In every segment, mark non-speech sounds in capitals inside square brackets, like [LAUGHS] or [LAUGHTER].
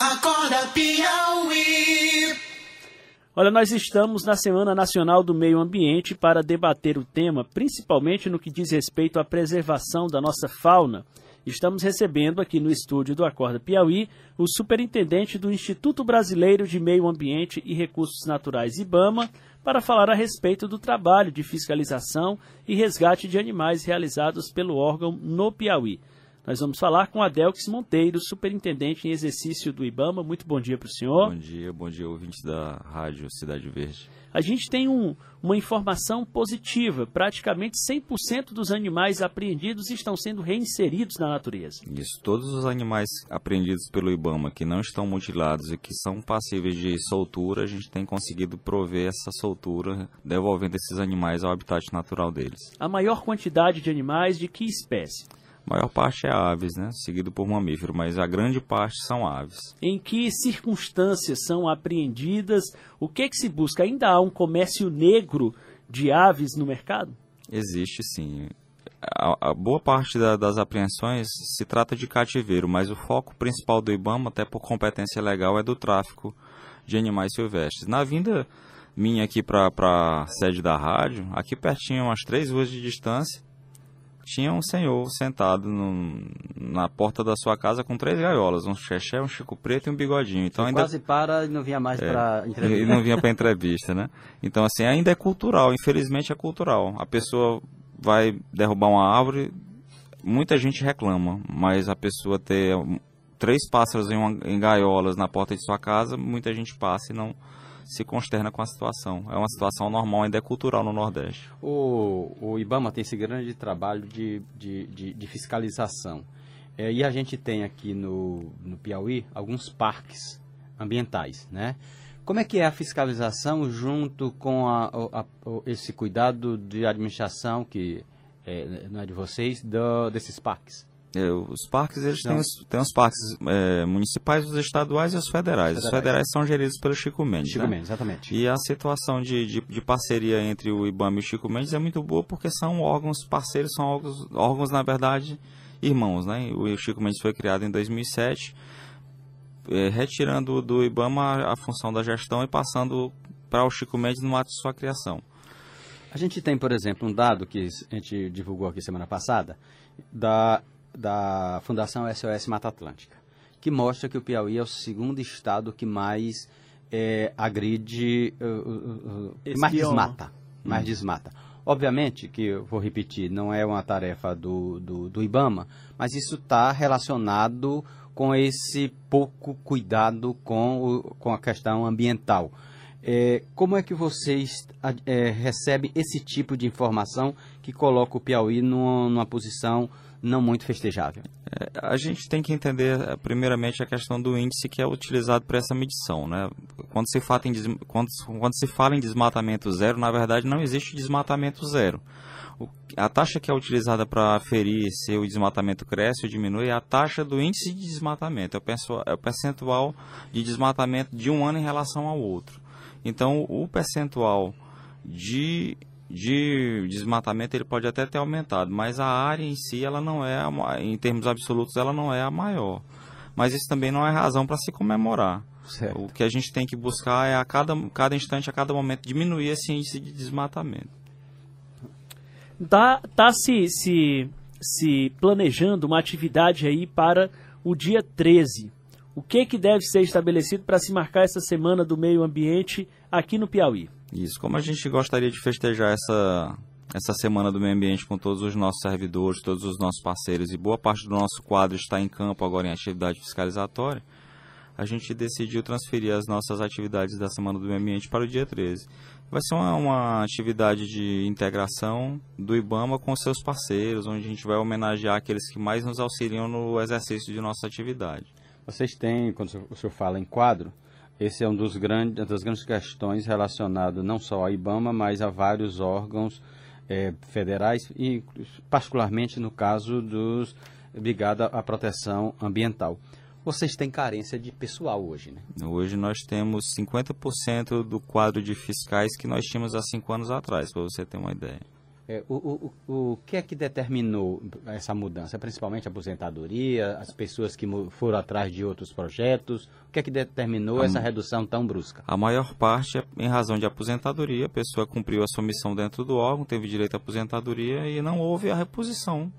Acorda Piauí. Olha, nós estamos na Semana Nacional do Meio Ambiente para debater o tema, principalmente no que diz respeito à preservação da nossa fauna. Estamos recebendo aqui no estúdio do Acorda Piauí o superintendente do Instituto Brasileiro de Meio Ambiente e Recursos Naturais, IBAMA, para falar a respeito do trabalho de fiscalização e resgate de animais realizados pelo órgão no Piauí. Nós vamos falar com Adelques Monteiro, superintendente em exercício do IBAMA. Muito bom dia para o senhor. Bom dia, bom dia, ouvintes da Rádio Cidade Verde. A gente tem um, uma informação positiva. Praticamente 100% dos animais apreendidos estão sendo reinseridos na natureza. Isso, todos os animais apreendidos pelo IBAMA que não estão mutilados e que são passíveis de soltura, a gente tem conseguido prover essa soltura, devolvendo esses animais ao habitat natural deles. A maior quantidade de animais de que espécie? A maior parte é aves, né? Seguido por mamífero, mas a grande parte são aves. Em que circunstâncias são apreendidas? O que, que se busca? Ainda há um comércio negro de aves no mercado? Existe sim. A, a boa parte da, das apreensões se trata de cativeiro, mas o foco principal do IBAMA, até por competência legal, é do tráfico de animais silvestres. Na vinda minha aqui para a sede da rádio, aqui pertinho, umas três ruas de distância, tinha um senhor sentado no, na porta da sua casa com três gaiolas, um xexé, um chico preto e um bigodinho. Então ainda quase para e não vinha mais é, para entrevista. E não vinha para entrevista, né? Então assim, ainda é cultural, infelizmente é cultural. A pessoa vai derrubar uma árvore, muita gente reclama, mas a pessoa ter três pássaros em, uma, em gaiolas na porta de sua casa, muita gente passa e não se consterna com a situação. É uma situação normal, ainda é cultural no Nordeste. O, o IBAMA tem esse grande trabalho de, de, de, de fiscalização. É, e a gente tem aqui no, no Piauí alguns parques ambientais, né? Como é que é a fiscalização junto com a, a, a, esse cuidado de administração que é, não é de vocês, do, desses parques? É, os parques, eles têm os, têm os parques é, municipais, os estaduais e os federais. federais. Os federais são geridos pelo Chico Mendes. Chico né? Mendes, exatamente. E a situação de, de, de, parceria entre o IBAMA e o Chico Mendes é muito boa porque são órgãos parceiros, são órgãos, órgãos na verdade, irmãos. Né? O Chico Mendes foi criado em 2007, é, retirando do IBAMA a, a função da gestão e passando para o Chico Mendes no ato de sua criação. A gente tem, por exemplo, um dado que a gente divulgou aqui semana passada, da da Fundação SOS Mata Atlântica, que mostra que o Piauí é o segundo estado que mais é, agride, uh, uh, uh, mais desmata, mais hum. desmata. Obviamente que, eu vou repetir, não é uma tarefa do, do, do IBAMA, mas isso está relacionado com esse pouco cuidado com, o, com a questão ambiental. É, como é que vocês é, recebem esse tipo de informação que coloca o Piauí numa, numa posição não muito festejável? É, a gente tem que entender, é, primeiramente, a questão do índice que é utilizado para essa medição. Né? Quando, se fala em quando, quando se fala em desmatamento zero, na verdade não existe desmatamento zero. O, a taxa que é utilizada para aferir se o desmatamento cresce ou diminui é a taxa do índice de desmatamento, é o, é o percentual de desmatamento de um ano em relação ao outro. Então, o percentual de de desmatamento ele pode até ter aumentado, mas a área em si ela não é, em termos absolutos, ela não é a maior. Mas isso também não é razão para se comemorar. Certo. O que a gente tem que buscar é a cada, cada instante, a cada momento, diminuir esse índice de desmatamento. Tá, tá se, se, se planejando uma atividade aí para o dia 13. O que, que deve ser estabelecido para se marcar essa semana do meio ambiente aqui no Piauí? Isso, como a gente gostaria de festejar essa, essa semana do meio ambiente com todos os nossos servidores, todos os nossos parceiros e boa parte do nosso quadro está em campo agora em atividade fiscalizatória, a gente decidiu transferir as nossas atividades da semana do meio ambiente para o dia 13. Vai ser uma, uma atividade de integração do IBAMA com seus parceiros, onde a gente vai homenagear aqueles que mais nos auxiliam no exercício de nossa atividade. Vocês têm, quando o senhor fala em quadro, esse é um dos grandes, das grandes questões relacionado não só à IBAMA, mas a vários órgãos é, federais e particularmente no caso dos ligado à proteção ambiental. Vocês têm carência de pessoal hoje, né? Hoje nós temos 50% do quadro de fiscais que nós tínhamos há cinco anos atrás, para você ter uma ideia. É, o, o, o, o que é que determinou essa mudança? Principalmente a aposentadoria, as pessoas que foram atrás de outros projetos. O que é que determinou essa redução tão brusca? A maior parte é em razão de aposentadoria, a pessoa cumpriu a sua missão dentro do órgão, teve direito à aposentadoria e não houve a reposição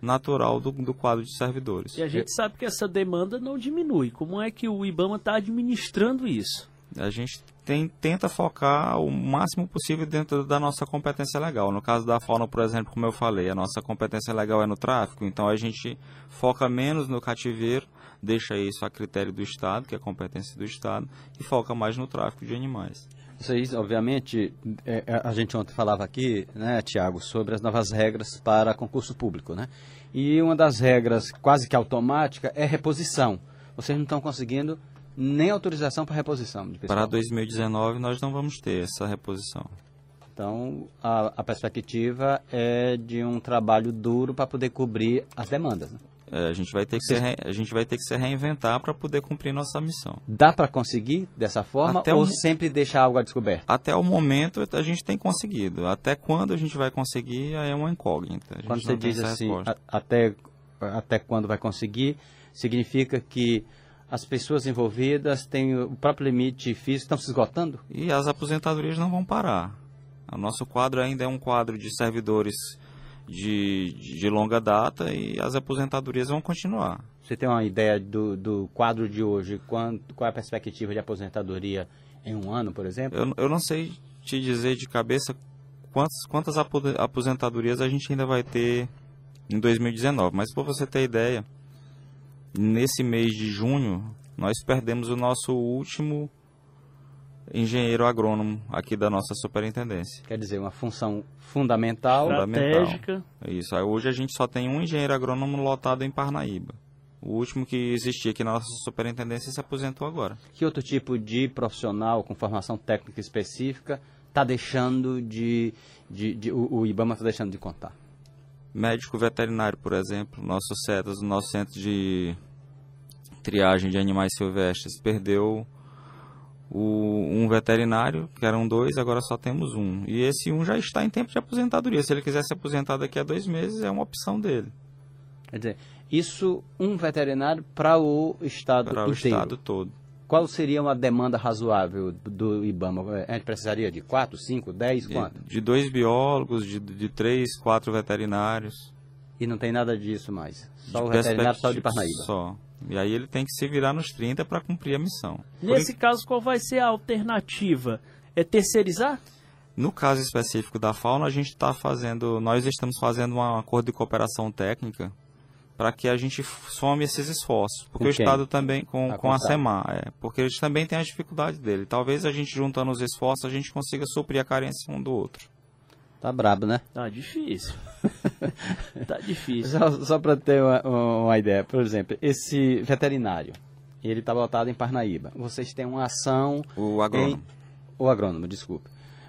natural do, do quadro de servidores. E a gente sabe que essa demanda não diminui. Como é que o IBAMA está administrando isso? A gente tem, tenta focar o máximo possível dentro da nossa competência legal. No caso da fauna, por exemplo, como eu falei, a nossa competência legal é no tráfico, então a gente foca menos no cativeiro, deixa isso a critério do Estado, que é a competência do Estado, e foca mais no tráfico de animais. Aí, obviamente, é, é, a gente ontem falava aqui, né, Tiago, sobre as novas regras para concurso público, né? E uma das regras quase que automática é reposição. Vocês não estão conseguindo nem autorização para reposição de pessoal. Para 2019 nós não vamos ter essa reposição. Então, a, a perspectiva é de um trabalho duro para poder cobrir as demandas. Né? É, a, gente vai ter que se re- a gente vai ter que se reinventar para poder cumprir nossa missão. Dá para conseguir dessa forma Até ou um- sempre deixar algo a descoberto? Até o momento a gente tem conseguido. Até quando a gente vai conseguir é uma incógnita. Quando você diz assim, a- até, até quando vai conseguir, significa que as pessoas envolvidas têm o próprio limite físico, estão se esgotando? E as aposentadorias não vão parar. O nosso quadro ainda é um quadro de servidores de, de, longa data e as aposentadorias vão continuar. Você tem uma ideia do, do quadro de hoje? Quanto, qual é a perspectiva de aposentadoria em um ano, por exemplo? Eu, eu não sei te dizer de cabeça quantas, quantas apo- aposentadorias a gente ainda vai ter em 2019, mas para você ter ideia, nesse mês de junho nós perdemos o nosso último engenheiro agrônomo aqui da nossa superintendência. Quer dizer, uma função fundamental. Fundamental. Estratégica. É Isso. Aí hoje a gente só tem um engenheiro agrônomo lotado em Parnaíba. O último que existia aqui na nossa superintendência se aposentou agora. Que outro tipo de profissional com formação técnica específica está deixando de, de, de- o, o IBAMA está deixando de contar? Médico veterinário, por exemplo, nosso CETAS, o nosso centro de triagem de animais silvestres, perdeu o, um veterinário, que eram dois, agora só temos um. E esse um já está em tempo de aposentadoria. Se ele quiser se aposentar daqui a dois meses, é uma opção dele. Quer dizer, isso um veterinário para o estado Para o inteiro. estado todo. Qual seria uma demanda razoável do IBAMA? A gente precisaria de 4, 5, 10, De, quanto? de dois biólogos, de, de três, quatro veterinários. E não tem nada disso mais. Só De o veterinário só de Parnaíba. Só. E aí ele tem que se virar nos 30 para cumprir a missão. Por Nesse caso, qual vai ser a alternativa? É terceirizar? No caso específico da fauna, a gente está fazendo, nós estamos fazendo um acordo de cooperação técnica para que a gente some esses esforços. Porque Com o? Estado também, com, Ah, com a SEMA. É, porque eles também têm as dificuldades dele. Talvez a gente juntando os esforços, a gente consiga suprir a carência um do outro. Tá brabo, né? Tá difícil. [LAUGHS] tá difícil. Só, só para ter uma, uma ideia, por exemplo, esse veterinário, ele está botado em Parnaíba. Vocês têm uma ação O agrônomo. O agrônomo, desculpa.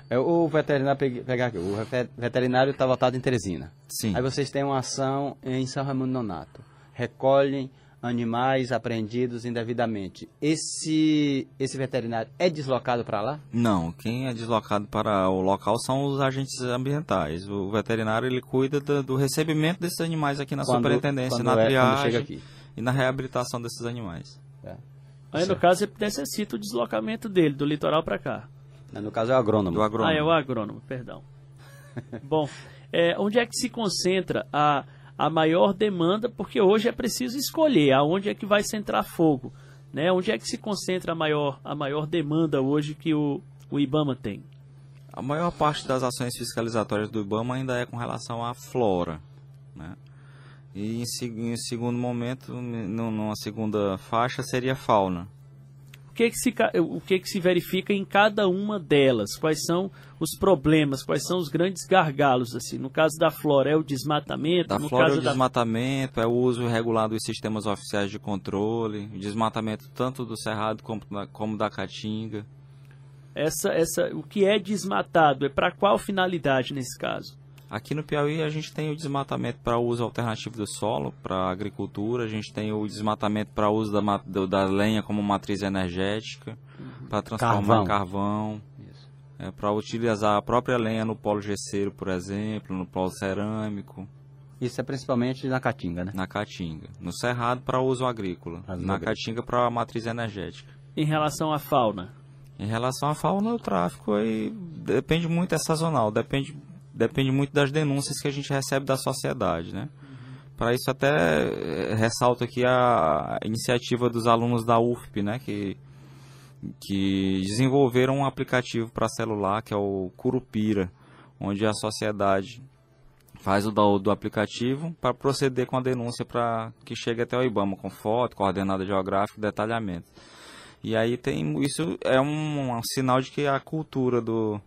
É, o veterinário, pegar aqui, o ve- veterinário está votado em Teresina. Sim. Aí vocês têm uma ação em São Raimundo Nonato. Recolhem animais apreendidos indevidamente. Esse, esse veterinário é deslocado para lá? Não, quem é deslocado para o local são os agentes ambientais. O veterinário ele cuida do, do recebimento desses animais aqui na Quando- superintendência, quando na é- triagem chega aqui. e na reabilitação desses animais. É. Aí, no caso, você necessita o deslocamento dele, do litoral para cá. No caso é o agrônomo. Do agrônomo. Ah, é o agrônomo, perdão. [LAUGHS] Bom, é, onde é que se concentra a, a maior demanda? Porque hoje é preciso escolher aonde é que vai centrar fogo. Né? Onde é que se concentra a maior, a maior demanda hoje que o, o IBAMA tem? A maior parte das ações fiscalizatórias do IBAMA ainda é com relação à flora. Né? E em, em segundo momento, numa segunda faixa, seria a fauna. O que, que se, o que, que se verifica em cada uma delas? Quais são os problemas? Quais são os grandes gargalos? assim No caso da flora, é o desmatamento? Da no flora é caso o desmatamento, é o uso irregular dos sistemas oficiais de controle, o desmatamento tanto do cerrado como da, como da caatinga. essa, essa, o que é desmatado? É para qual finalidade nesse caso? Aqui no Piauí a gente tem o desmatamento para uso alternativo do solo, para agricultura, a gente tem o desmatamento para uso da, da lenha como matriz energética, para transformar Carvão. em carvão. Isso. é, para utilizar a própria lenha no polo gesseiro, por exemplo, no polo cerâmico. Isso é principalmente na Caatinga, né? Na Caatinga. No Cerrado para uso agrícola. Na agrícola. Caatinga para matriz energética. Em relação à fauna, Em relação à fauna, o tráfico aí depende muito, é sazonal, depende, depende muito das denúncias que a gente recebe da sociedade, né? Para isso até eh, ressalto aqui a iniciativa dos alunos da UFP, né? Que, que desenvolveram um aplicativo para celular que é o Curupira, onde a sociedade faz o download do aplicativo para proceder com a denúncia para que chegue até o IBAMA com foto, coordenada geográfica, detalhamento. E aí tem isso é um, um sinal de que a cultura do,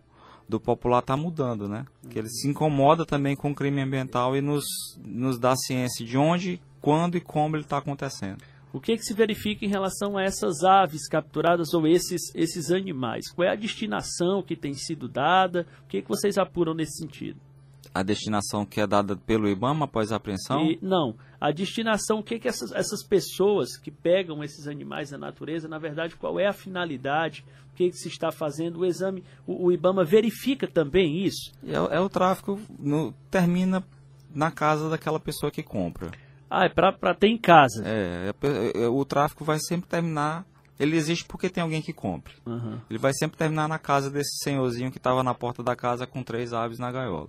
do popular está mudando, né? Que ele se incomoda também com o crime ambiental e nos, nos dá ciência de onde, quando e como ele está acontecendo. o que, que se verifica em relação a essas aves capturadas ou esses, esses animais? Qual é a destinação que tem sido dada? O que, que vocês apuram nesse sentido? A destinação que é dada pelo IBAMA após a apreensão E, não, a destinação, o que, que essas, essas pessoas que pegam esses animais da natureza, na verdade, qual é a finalidade, o que, que se está fazendo? O exame, o, o IBAMA verifica também isso? é, o- é o tráfico no- termina na casa daquela pessoa que compra. Ah, é para ter em casa. É, é, pe- é, o tráfico vai sempre terminar. Ele existe porque tem alguém que compre. Aham. Ele vai sempre terminar na casa desse senhorzinho que estava na porta da casa com três aves na gaiola.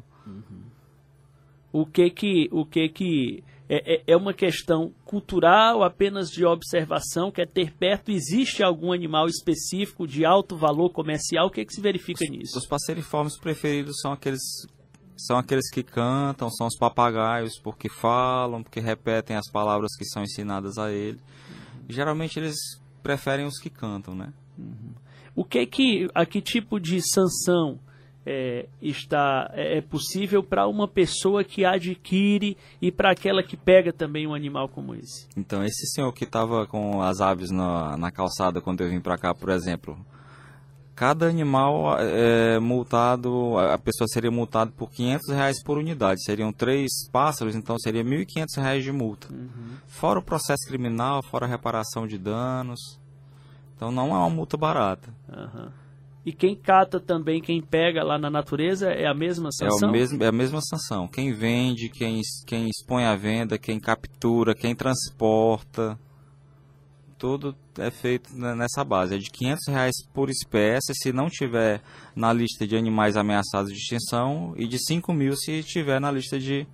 O que que, o que que é, é- é uma questão cultural, apenas de observação, quer ter perto, existe algum animal específico de alto valor comercial? O que que se verifica nisso? Os passeriformes preferidos são aqueles são aqueles que cantam, são os papagaios, porque falam, porque repetem as palavras que são ensinadas a ele. Geralmente eles preferem os que cantam, né? O que que, a que tipo de sanção é, está é, é possível para uma pessoa que adquire e para aquela que pega também um animal como esse? Então, esse senhor que estava com as aves na, na calçada quando eu vim para cá, por exemplo, cada animal é multado, a pessoa seria multada por 500 reais por unidade. Seriam três pássaros, então seria 1.500 reais de multa. Fora o processo criminal, fora a reparação de danos. Então não é uma multa barata. Aham. E quem cata também, quem pega lá na natureza, é a mesma É, sanção? o mesmo, é a mesma sanção. Quem vende, quem, quem expõe à venda, quem captura, quem transporta, tudo é feito ne- nessa base. É de 500 reais por espécie se não tiver na lista de animais ameaçados de extinção e de 5 mil se estiver na lista de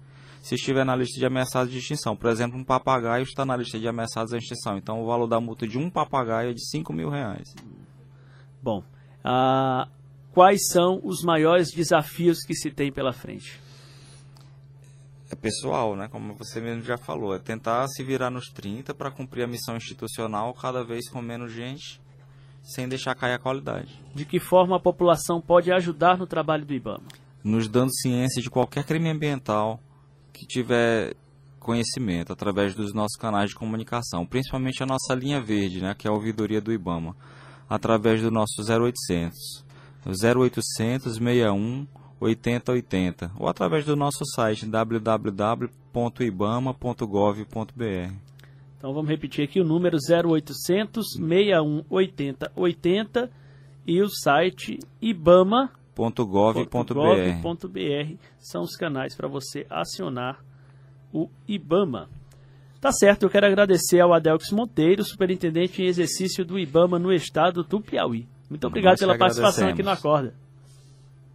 se estiver na lista de ameaçados de extinção. Por exemplo, um papagaio está na lista de ameaçados de extinção. Então o valor da multa de um papagaio é de 5 mil reais. Bom, ah, quais são os maiores desafios que se tem pela frente? é pessoal, né? Como você mesmo já falou, é tentar se virar nos 30 para cumprir a missão institucional cada vez com menos gente, sem deixar cair a qualidade. De que forma a população pode ajudar no trabalho do IBAMA? Nos dando ciência de qualquer crime ambiental que tiver conhecimento através dos nossos canais de comunicação, principalmente a nossa linha verde, né, que é a ouvidoria do IBAMA, através do nosso 0800, o 0800 61 8080, ou através do nosso site www.ibama.gov.br. Então vamos repetir aqui o número 0800 61 80 80 e o site ibama.gov.br .gov.br. são os canais para você acionar o IBAMA. Tá certo, eu quero agradecer ao Adelx Monteiro, superintendente em exercício do IBAMA no estado do Piauí. Muito obrigado Nós pela participação aqui no Acorda.